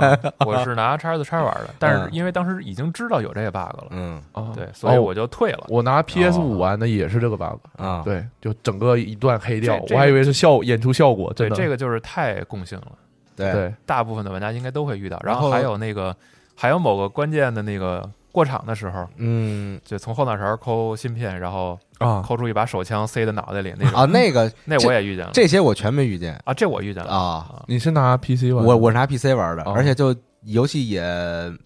我是拿叉 S 叉玩的，但是嗯因为当时已经知道有这个 bug 了，嗯哦对，所以哦我就退了。我拿 PS 五玩的也是这个 bug，、啊，对，就整个一段黑掉，这这个我还以为是效演出效果，对，真的这个就是太共性了，对对大部分的玩家应该都会遇到。然后还有那个，还有某个关键的那个过场的时候，嗯。就从后脑勺抠芯片，然后啊，抠出一把手枪塞在脑袋里那种。啊，那个 那我也遇见了。这些我全没遇见。啊，这我遇见了。啊。你是拿 PC 玩的？我我是拿 PC 玩的，哦。而且就游戏也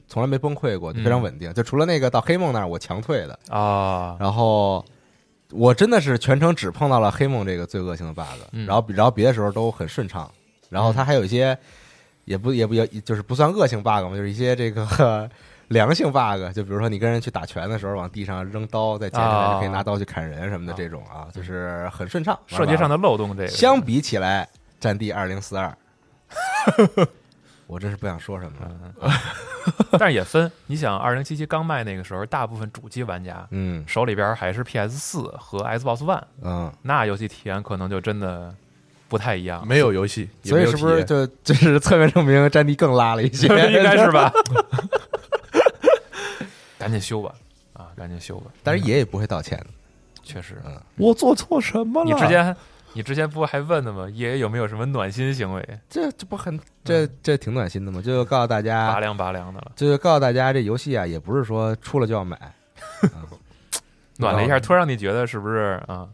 从来没崩溃过，就非常稳定。就除了那个到黑梦那儿我强退的，啊，然后我真的是全程只碰到了黑梦这个最恶性的 bug，、嗯。然后然后别的时候都很顺畅，然后它还有一些也不也不也就是不算恶性 bug 嘛，就是一些这个良性 bug，就比如说你跟人去打拳的时候往地上扔刀，再捡起来啊就可以拿刀去砍人什么的这种啊，就是很顺畅。设计上的的漏洞，这个相比起来，《战地二零四二 》，我真是不想说什么了。嗯但是也分，你想二零七七刚卖那个时候，大部分主机玩家嗯手里边还是 PS 四和 Xbox One，嗯，那游戏体验可能就真的不太一样，没有游戏，所以是不是就就是侧面证明战地更拉了一些？应该是吧？赶紧修吧，啊，赶紧修吧，但是爷爷不会道歉的。确实。嗯我做错什么了？你之前你之前不还问的吗？爷爷有没有什么暖心行为？这这不很这这挺暖心的吗？就告诉大家拔，凉拔凉的了，就是告诉大家，这游戏啊，也不是说出了就要买，暖了一下，突然让你觉得是不是啊？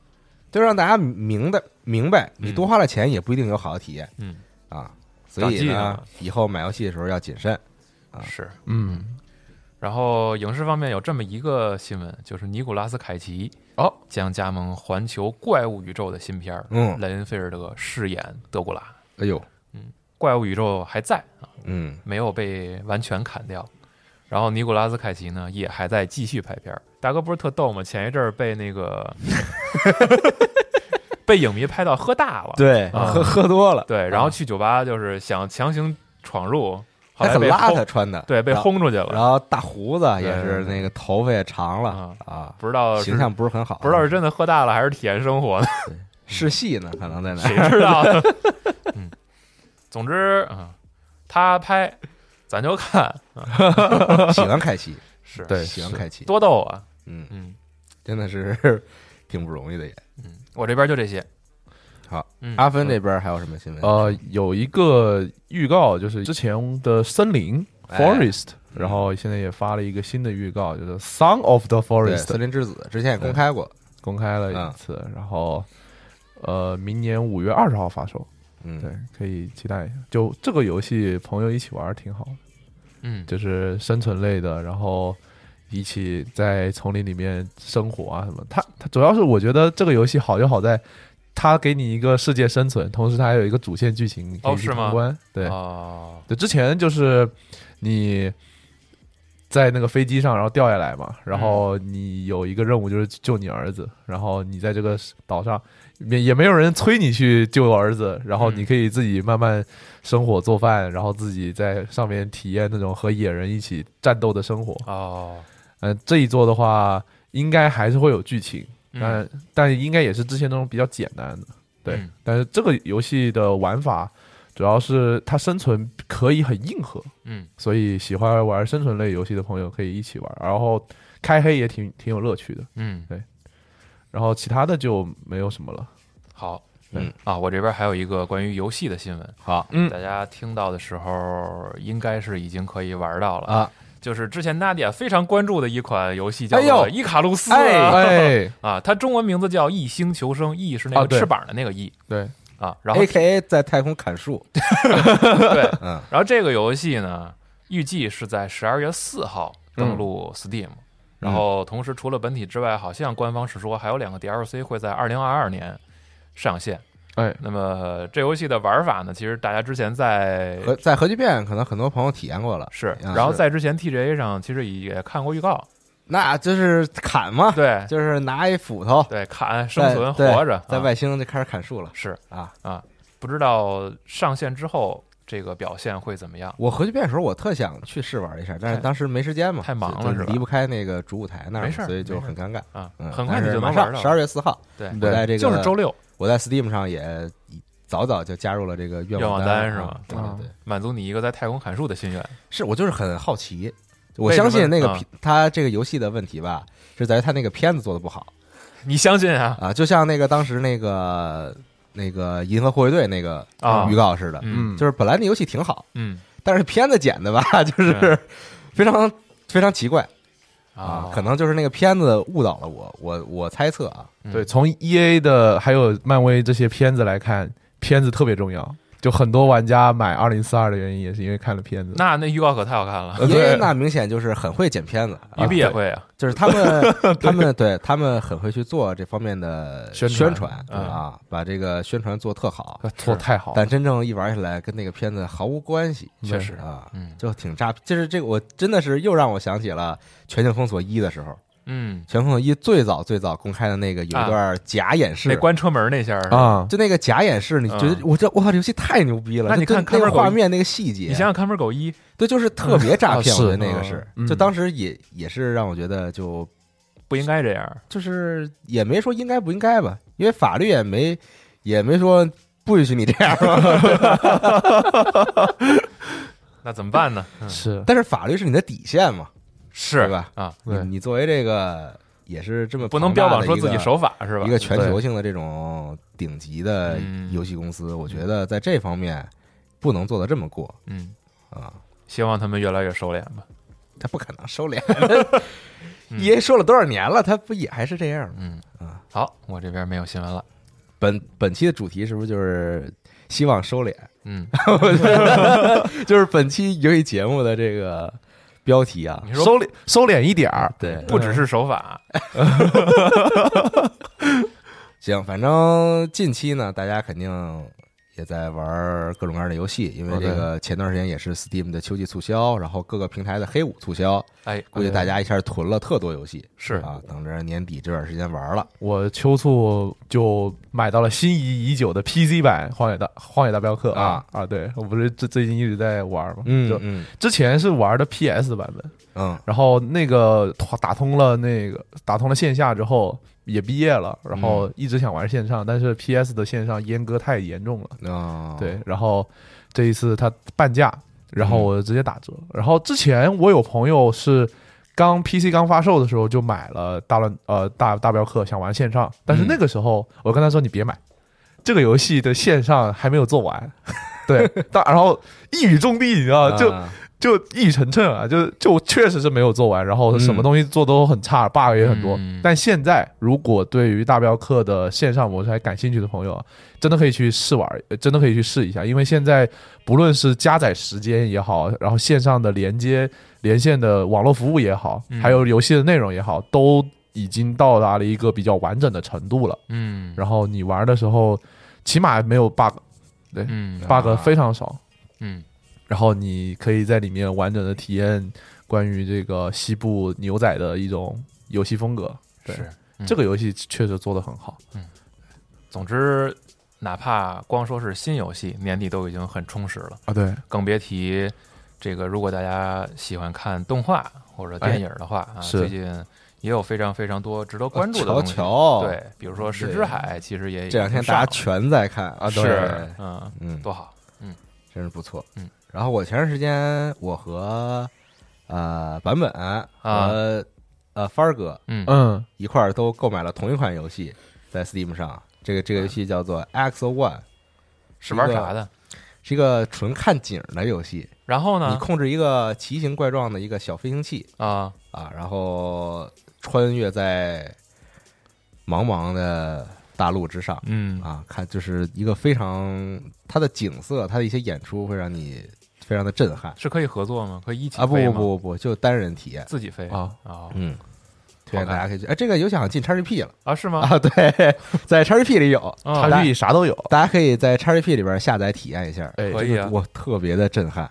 就让大家明白明白，你嗯多花了钱也不一定有好的体验嗯，啊。所以呢，以后买游戏的时候要谨慎。啊是。嗯，然后影视方面有这么一个新闻，就是尼古拉斯凯奇哦将加盟环球怪物宇宙的新片儿，嗯莱恩菲尔德饰演德古拉。哎呦，怪物宇宙还在啊，嗯，没有被完全砍掉。然后尼古拉斯凯奇呢，也还在继续拍片儿。大哥不是特逗吗？前一阵儿被那个 被影迷拍到喝大了，对，啊喝喝多了，对，然后去酒吧就是想强行闯入，后还很邋遢穿的，对，被轰出去了。然后大胡子也是那个头发也长了啊啊，不知道形象不是很好，不知道是真的喝大了还是体验生活呢？试戏呢，可能在那谁知道？嗯，总之啊，他拍咱就看，喜欢凯奇，是对是喜欢凯奇，多逗啊！嗯，嗯真的是挺不容易的也。嗯，我这边就这些。好，嗯，阿芬那边还有什么新闻？呃，有一个预告，就是之前的森林哎。Forest，然后现在也发了一个新的预告，就是 Song of the，Forest 森林之子之前也公开过，公开了一次，然后呃，明年五月二十号发售，嗯，对，可以期待一下。就这个游戏，朋友一起玩挺好的，嗯，就是生存类的，然后一起在丛林里面生活啊什么。它它主要是我觉得这个游戏好就好在。它给你一个世界生存，同时它还有一个主线剧情可以去哦是吗？通关。对，哦，对，之前就是你在那个飞机上，然后掉下来嘛，然后你有一个任务就是救你儿子，然后你在这个岛上也也没有人催你去救儿子，然后你可以自己慢慢生火做饭，然后自己在上面体验那种和野人一起战斗的生活。哦，嗯、这一座的话，应该还是会有剧情，嗯但但应该也是之前那种比较简单的。对，嗯。但是这个游戏的玩法主要是它生存可以很硬核，嗯。所以喜欢玩生存类游戏的朋友可以一起玩，然后开黑也挺挺有乐趣的。嗯，对。然后其他的就没有什么了。好，嗯啊，我这边还有一个关于游戏的新闻，好。嗯。大家听到的时候应该是已经可以玩到了，啊，就是之前 Nadia 非常关注的一款游戏，叫做《伊卡路斯》哎 啊哎，啊，它中文名字叫《异星求生》，翼是那个翅膀的那个翼对，啊，然后 A K A 在太空砍树，对，嗯，然后这个游戏呢，预计是在十二月四号登陆 Steam，、然后同时除了本体之外，好像官方是说还有两个 DLC 会在二零二二年上线。哎，那么这游戏的玩法呢，其实大家之前在核在核聚变可能很多朋友体验过了，是，啊然后在之前 TGA 上其实也看过预告，那就是砍嘛，对。就是拿一斧头对，砍生存活着，在啊。外星就开始砍树了。是啊。啊，不知道上线之后这个表现会怎么样？我核聚变的时候，我特想去试玩一下，但是当时没时间嘛，太忙了是吧？离不开那个主舞台那儿，没事所以就很尴尬。啊，嗯，很快你就能玩到了。十二月四号，对，我在这个就是周六，我在 Steam 上也早早就加入了这个愿愿望单单是吗啊对对对，满足你一个在太空砍树的心愿。是我就是很好奇，我相信那个啊他这个游戏的问题吧，是在于他那个片子做的不好你相信啊？啊，就像那个当时那个那个银河护卫队那个啊预告似的，嗯就是本来那游戏挺好，嗯但是片子剪的吧，就是是非常非常奇怪啊啊，，可能就是那个片子误导了我，我我猜测啊，嗯对，从 E A 的还有漫威这些片子来看，片子特别重要。就很多玩家买二零四二的原因也是因为看了片子。那那预告可太好看了，呃因为那明显就是很会剪片子，啊育碧也会啊。就是他们 他们对他们很会去做这方面的宣宣传啊，把这个宣传做特好，做太好，但真正一玩下来跟那个片子毫无关系，确实。啊，嗯。就挺渣。就是这个，我真的是又让我想起了《全境封锁一》的时候，嗯，全风一最早最早公开的那个有一段假演示，那关车门那下啊，就那个假演示，你觉得嗯我这我靠，这游戏太牛逼了！那你看看门狗个画面那个细节，你想想看门狗一，对，就是特别诈骗，我觉得那个是，嗯就当时也也是让我觉得就不应该这样。就是也没说应该不应该吧，因为法律也没也没说不允许你这样嘛，那怎么办呢？嗯是但是法律是你的底线嘛，是吧？啊，你你作为这个也是这么不能标榜说自己一个守法是吧？一个全球性的这种顶级的嗯游戏公司，我觉得在这方面不能做的这么过嗯，啊，希望他们越来越收敛吧。他不可能收敛。嗯 EA 说了多少年了，他不也还是这样吗？嗯啊，好，我这边没有新闻了。本本期的主题是不是就是希望收敛？嗯，就是本期游戏节目的这个标题啊，你说收敛收敛一点儿，对，不只是手法，行，反正近期呢，大家肯定也在玩各种各样的游戏，因为这个前段时间也是 Steam 的秋季促销，然后各个平台的黑五促销，哎，估计大家一下囤了特多游戏，是啊，等着年底这段时间玩了。我秋促就买到了心仪已久的 PC 版《荒野大荒野大镖客》啊啊！对我不是最最近一直在玩嘛，嗯就之前是玩的 PS 版本，嗯然后那个打通了那个打通了线下之后也毕业了，然后一直想玩线上，但是 PS 的线上阉割太严重了，哦，对，然后这一次它半价，然后我直接打折。然后之前我有朋友是刚 PC 刚发售的时候就买了大乱呃大大镖客，想玩线上，但是嗯。那个时候我跟他说你别买，这个游戏的线上还没有做完。对，但 然后一语中的，你知道，就啊就一语成谶啊，就就确实是没有做完，然后什么东西做都很差、b u g 也很多。嗯。但现在如果对于大镖客的线上模式还感兴趣的朋友啊，真的可以去试玩，呃真的可以去试一下，因为现在不论是加载时间也好，然后线上的连接连线的网络服务也好，嗯。还有游戏的内容也好，都已经到达了一个比较完整的程度了。嗯，然后你玩的时候，起码没有 bug，bug 嗯。bug 非常少。嗯然后你可以在里面完整的体验关于这个西部牛仔的一种游戏风格。对这个游戏确实做得很好。嗯。总之，哪怕光说是新游戏，年底都已经很充实了，啊，对，更别提这个。如果大家喜欢看动画或者电影的话啊，最近也有非常非常多值得关注的乔东西。乔，对，比如说《石之海》，其实也这两天大家全在看啊，对。是。嗯嗯，多好，嗯。真是不错。嗯，然后我前段时间我和呃版本和呃帆儿哥嗯嗯，一块儿都购买了同一款游戏，在 Steam 上。这个这个游戏叫做 XO One，是玩啥的？是一个纯看景的游戏。然后呢？你控制一个奇形怪状的一个小飞行器啊，啊，然后穿越在茫茫的大陆之上嗯啊，看就是一个非常它的景色，它的一些演出会让你非常的震撼是可以合作吗？可以一起啊！不不不不不，就单人体验。自己飞啊啊嗯，推荐大家可以去。哎，这个游戏好像进 XGP 了啊是吗？啊，对，在 XGP 里有，，XGP 啥都有。大家可以在 XGP 里边下载体验一下。哎，可以啊，我特别的震撼，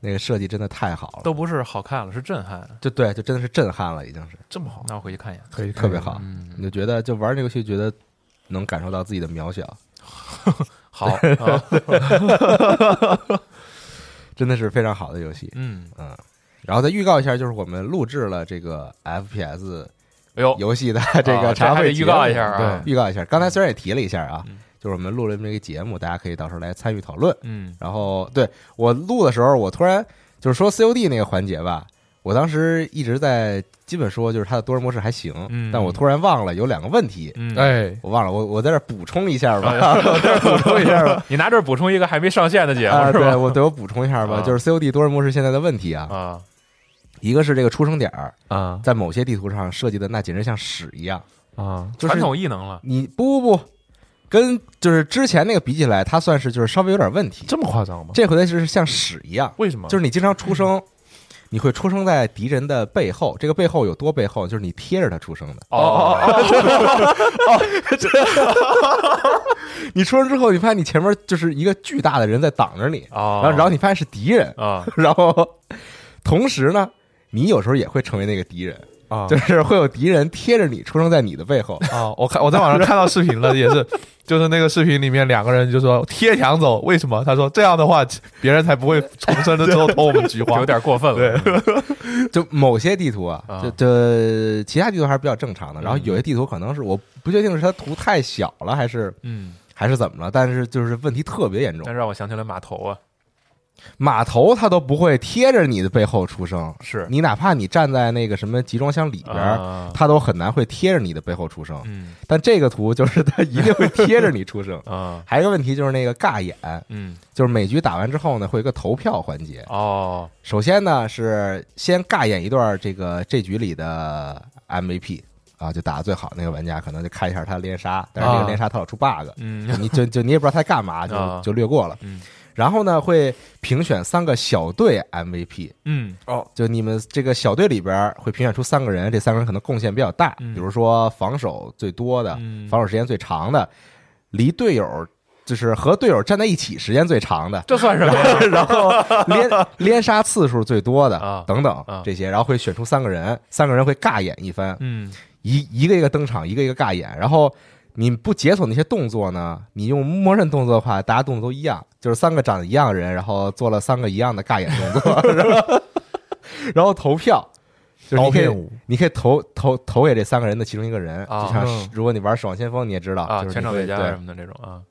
那个设计真的太好了，都不是好看了，是震撼。就对，就真的是震撼了，已经是这么好，那我回去看一眼。可以特别好。嗯你，就觉得就玩这个游戏，觉得能感受到自己的渺小，好，啊 真的是非常好的游戏。嗯，嗯，然后再预告一下，就是我们录制了这个 FPS 哎呦，游戏的这啊个茶会节目告一下啊。预告一下。刚才虽然也提了一下啊嗯，就是我们录了这么一个节目，大家可以到时候来参与讨论。嗯然后对我录的时候，我突然就是说 COD 那个环节吧，我当时一直在基本说就是它的多人模式还行，嗯但我突然忘了有两个问题，嗯，哎，我忘了，我我在这儿补充一下吧，我这儿补充一下吧。你拿这儿补充一个还没上线的节啊，目是吧？对我对我补充一下吧，啊就是 COD 多人模式现在的问题啊，啊，一个是这个出生点儿啊在某些地图上设计的那简直像屎一样，啊，就是传统异能了。你不不不，跟就是之前那个比起来，它算是就是稍微有点问题，这么夸张吗？这回的是像屎一样，为什么？就是你经常出生。你会出生在敌人的背后，这个背后有多背后？就是你贴着他出生的。哦哦哦，你出生之后，你发现你前面就是一个巨大的人在挡着你，哦，然后然后你发现是敌人，啊，然后同时呢，你有时候也会成为那个敌人，啊就是会有敌人贴着你出生在你的背后。啊！我看我在网上看到视频了，也是，就是那个视频里面两个人就说贴墙走，为什么？他说这样的话，别人才不会重生了之后偷我们菊花 有。点过分了。就某些地图啊，就就这其他地图还是比较正常的。然后嗯有些地图可能是我不确定是它图太小了，还是嗯，还是怎么了，但是就是问题特别严重那。让我想起来码头啊，码头它都不会贴着你的背后出声，是。你哪怕你站在那个什么集装箱里边儿，啊。它都很难会贴着你的背后出声。嗯。但这个图就是它一定会贴着你出声。啊。还有一个问题就是那个尬演，嗯。就是每局打完之后呢，会有一个投票环节。哦。首先呢是先尬演一段这个这局里的 MVP 啊，就打的最好那个玩家，可能就看一下他连杀，但是这个啊。连杀他老出 bug，、嗯。你就就你也不知道他干嘛，就 啊。就略过了。嗯然后呢会评选三个小队 MVP，嗯。哦。就你们这个小队里边会评选出三个人，这三个人可能贡献比较大，嗯。比如说防守最多的，嗯。防守时间最长的，离队友就是和队友站在一起时间最长的，这算什么？呀？然后连连杀次数最多的啊。等等啊。这些，然后会选出三个人，三个人会尬演一番，嗯。一一个一个登场，一个一个尬演，然后。你不解锁那些动作呢？你用默认动作的话，大家动作都一样，就是三个长得一样的人，然后做了三个一样的尬演动作，然后然后投票，就是你可以你可以投投投给这三个人的其中一个人，啊就像嗯如果你玩《守望先锋》，你也知道，啊，就是你会全场最佳对什么的这种啊，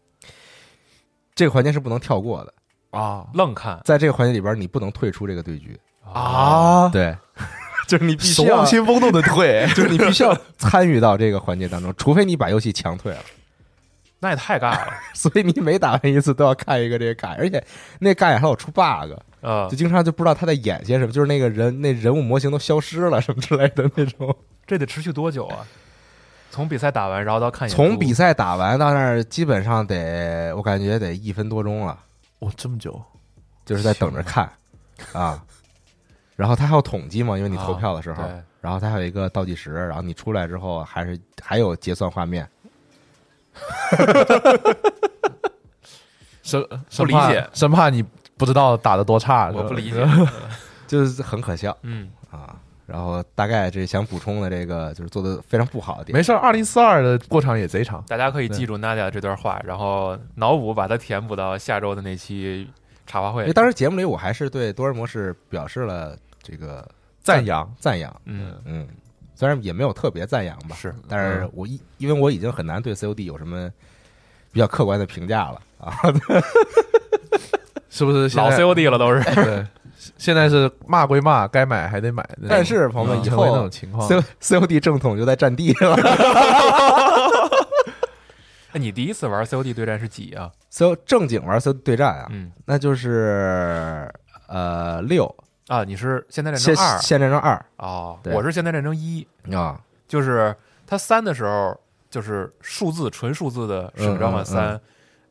这个环节是不能跳过的，啊愣看在这个环节里边，你不能退出这个对局，啊！对，就是你必须守要望先锋都得退，就是你必须要参与到这个环节当中，除非你把游戏强退了。那也太尬了 所以你每打完一次都要看一个这个尬，而且那尬演还有出 bug，啊就！经常就不知道他在演些什么，就是那个人那人物模型都消失了什么之类的那种。这得持续多久啊？从比赛打完，然后到看演从比赛打完到那儿，基本上得我感觉得一分多钟了，哇，这么久就是在等着看 啊。然后他还有统计嘛，因为你投票的时候，然后他还有一个倒计时，然后你出来之后还是还有结算画面，生生怕不理解生怕你不知道打的多差，我不理解。就是很可笑嗯，啊。然后大概这想补充的这个就是做的非常不好的点，没事，二零四二的过场也贼长。大家可以记住 Nadia 这段话，然后脑补把它填补到下周的那期茶话会因为。当时节目里我还是对多人模式表示了这个赞扬赞扬，嗯，嗯，虽然也没有特别赞扬吧，是，但是我一因为我已经很难对 COD 有什么比较客观的评价了啊，是不是现老 COD 了都是。对，现在是骂归骂，该买还得买。但是朋友们以嗯成为那种情况 C COD 正统就在战地了 哎，你第一次玩 COD 对战是几啊？，C 正经玩 COD 对战啊，嗯那就是呃六啊，你是现代战争二现代战争二哦，对我是现代战争一，啊，就是它三的时候就是数字纯数字的使命召唤三，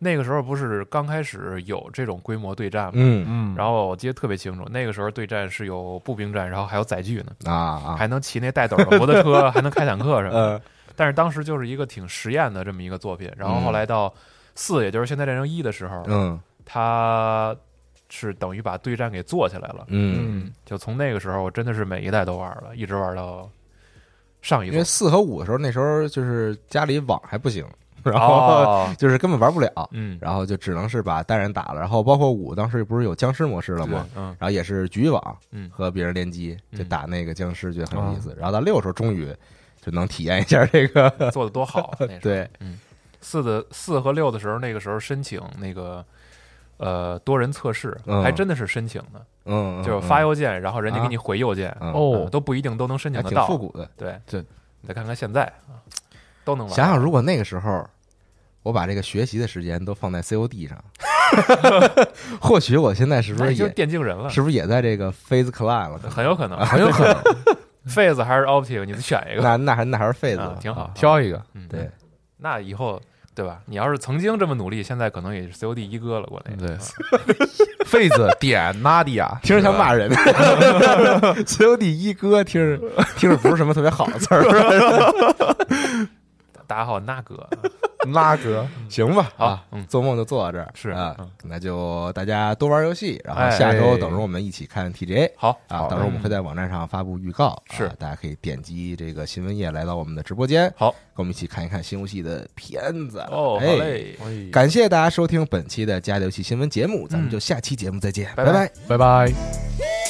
那个时候不是刚开始有这种规模对战吗？嗯嗯，然后我记得特别清楚，那个时候对战是有步兵战，然后还有载具呢，啊啊，还能骑那带斗的摩托车，还能开坦克什么的。呃但是当时就是一个挺实验的这么一个作品。然后后来到四，也就是现代战争一的时候，嗯它是等于把对战给做起来了。嗯，嗯，就从那个时候，我真的是每一代都玩了，一直玩到上一代。因为四和五的时候，那时候就是家里网还不行，然后哦，就是根本玩不了，嗯，然后就只能是把单人打了，然后包括五当时不是有僵尸模式了吗？嗯然后也是局域网，嗯和别人联机嗯就打那个僵尸，觉得很有意思。然后到六的时候，终于就能体验一下这个，做的多好。啊那时候 对，四的四和六的时候，那个时候申请那个呃多人测试，嗯还真的是申请的，嗯，就是发邮件，然后人家给你回邮件，嗯哦呃都不一定都能申请得到。挺复古的。对，对你再看看现在啊，都能玩。想想如果那个时候我把这个学习的时间都放在 COD 上，或许我现在是不是也电竞人了，是不是也在这个 Phase Clan 了？很有可能，很有可能 Phase 还是 Optic，你选一个，那那还那还是 Phase 啊，挺好。挑一个。嗯，对，那以后对吧？你要是曾经这么努力，现在可能也是 COD 一哥了，国内。对 啊痱子点 Nadia，听着像骂人。COD 一哥听着听着不是什么特别好的词儿。大家好，那哥，拉格，行吧，好啊嗯，做梦就做到这儿是啊嗯，那就大家多玩游戏，然后哎。下周等着我们一起看 TGA。好啊，到时候我们会在网站上发布预告，是。啊大家可以点击这个新闻页来到我们的直播间，好，跟我们一起看一看新游戏的片子。哦，好哎，嘞，感谢大家收听本期的家里游戏新闻节目，咱们就下期节目再见，拜拜。拜拜。拜拜。